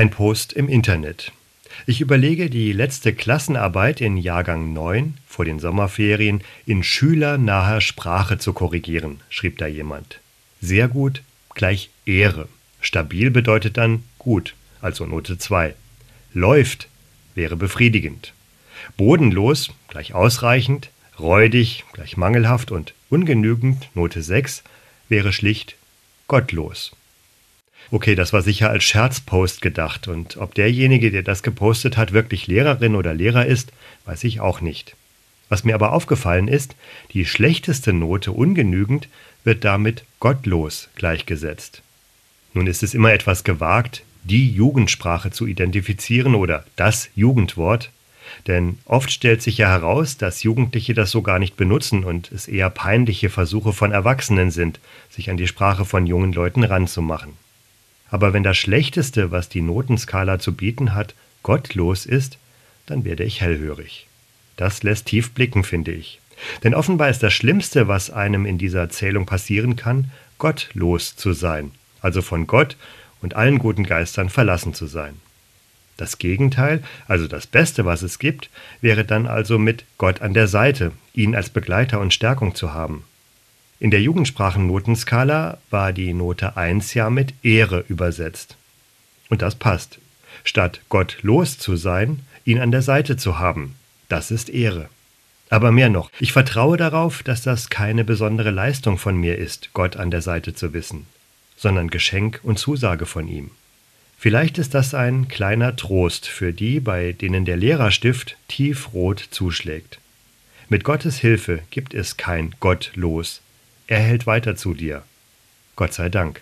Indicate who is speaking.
Speaker 1: Ein Post im Internet. Ich überlege, die letzte Klassenarbeit in Jahrgang 9 vor den Sommerferien in schülernaher Sprache zu korrigieren, schrieb da jemand. Sehr gut gleich Ehre. Stabil bedeutet dann gut, also Note 2. Läuft wäre befriedigend. Bodenlos gleich ausreichend, räudig gleich mangelhaft und ungenügend Note 6 wäre schlicht gottlos. Okay, das war sicher als Scherzpost gedacht und ob derjenige, der das gepostet hat, wirklich Lehrerin oder Lehrer ist, weiß ich auch nicht. Was mir aber aufgefallen ist, die schlechteste Note ungenügend wird damit gottlos gleichgesetzt. Nun ist es immer etwas gewagt, die Jugendsprache zu identifizieren oder das Jugendwort, denn oft stellt sich ja heraus, dass Jugendliche das so gar nicht benutzen und es eher peinliche Versuche von Erwachsenen sind, sich an die Sprache von jungen Leuten ranzumachen. Aber wenn das Schlechteste, was die Notenskala zu bieten hat, gottlos ist, dann werde ich hellhörig. Das lässt tief blicken, finde ich. Denn offenbar ist das Schlimmste, was einem in dieser Zählung passieren kann, gottlos zu sein, also von Gott und allen guten Geistern verlassen zu sein. Das Gegenteil, also das Beste, was es gibt, wäre dann also mit Gott an der Seite, ihn als Begleiter und Stärkung zu haben. In der Jugendsprachennotenskala war die Note 1 ja mit Ehre übersetzt. Und das passt. Statt Gott los zu sein, ihn an der Seite zu haben, das ist Ehre. Aber mehr noch, ich vertraue darauf, dass das keine besondere Leistung von mir ist, Gott an der Seite zu wissen, sondern Geschenk und Zusage von ihm. Vielleicht ist das ein kleiner Trost für die, bei denen der Lehrerstift tiefrot zuschlägt. Mit Gottes Hilfe gibt es kein Gott los, er hält weiter zu dir. Gott sei Dank.